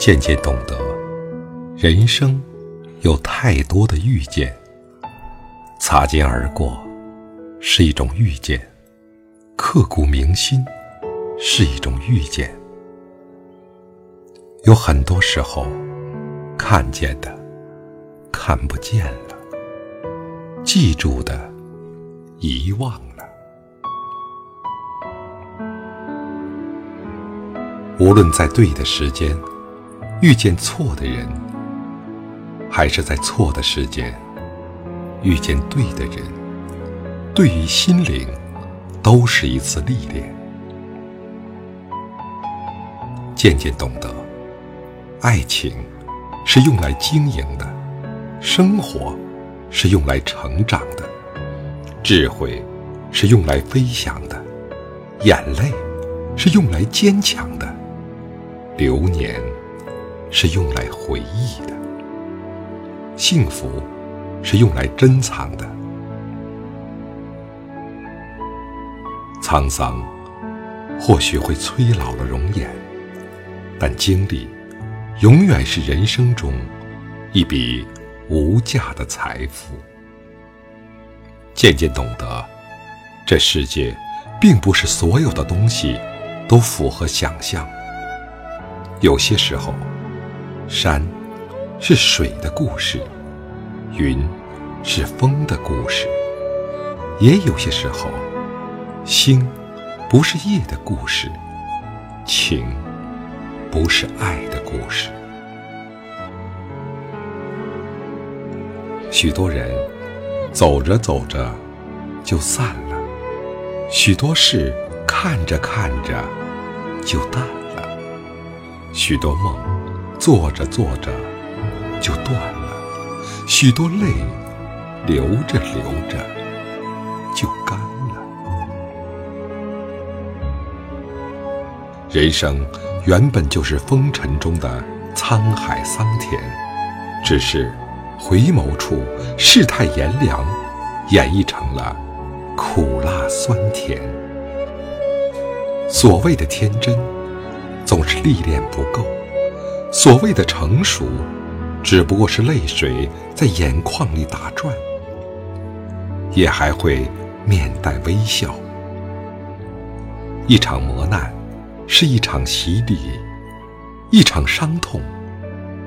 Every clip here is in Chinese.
渐渐懂得，人生有太多的遇见。擦肩而过是一种遇见，刻骨铭心是一种遇见。有很多时候，看见的看不见了，记住的遗忘了。无论在对的时间。遇见错的人，还是在错的时间遇见对的人，对于心灵都是一次历练。渐渐懂得，爱情是用来经营的，生活是用来成长的，智慧是用来飞翔的，眼泪是用来坚强的，流年。是用来回忆的，幸福是用来珍藏的。沧桑或许会催老了容颜，但经历永远是人生中一笔无价的财富。渐渐懂得，这世界并不是所有的东西都符合想象，有些时候。山是水的故事，云是风的故事。也有些时候，星不是夜的故事，情不是爱的故事。许多人走着走着就散了，许多事看着看着就淡了，许多梦。做着做着就断了，许多泪流着流着就干了。人生原本就是风尘中的沧海桑田，只是回眸处世态炎凉，演绎成了苦辣酸甜。所谓的天真，总是历练不够。所谓的成熟，只不过是泪水在眼眶里打转，也还会面带微笑。一场磨难，是一场洗礼；一场伤痛，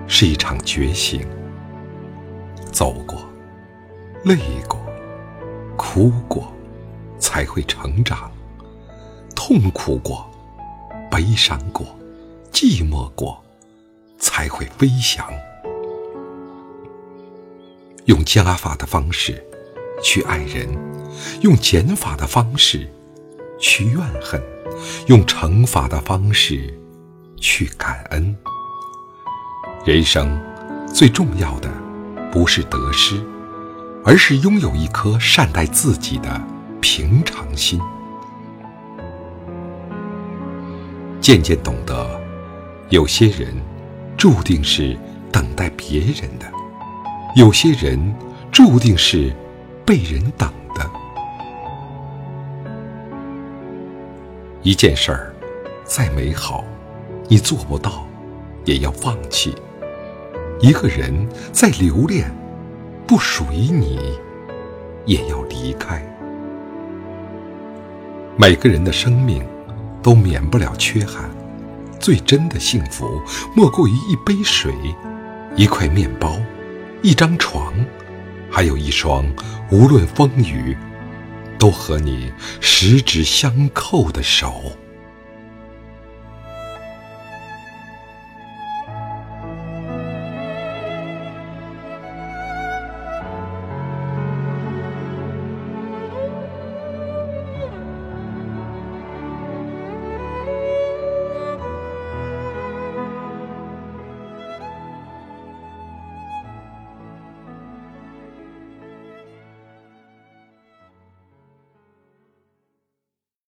是一场觉醒。走过，累过，哭过，才会成长；痛苦过，悲伤过，寂寞过。才会飞翔。用加法的方式去爱人，用减法的方式去怨恨，用乘法的方式去感恩。人生最重要的不是得失，而是拥有一颗善待自己的平常心。渐渐懂得，有些人。注定是等待别人的，有些人注定是被人等的。一件事儿再美好，你做不到，也要放弃；一个人再留恋，不属于你，也要离开。每个人的生命都免不了缺憾。最真的幸福，莫过于一杯水、一块面包、一张床，还有一双无论风雨都和你十指相扣的手。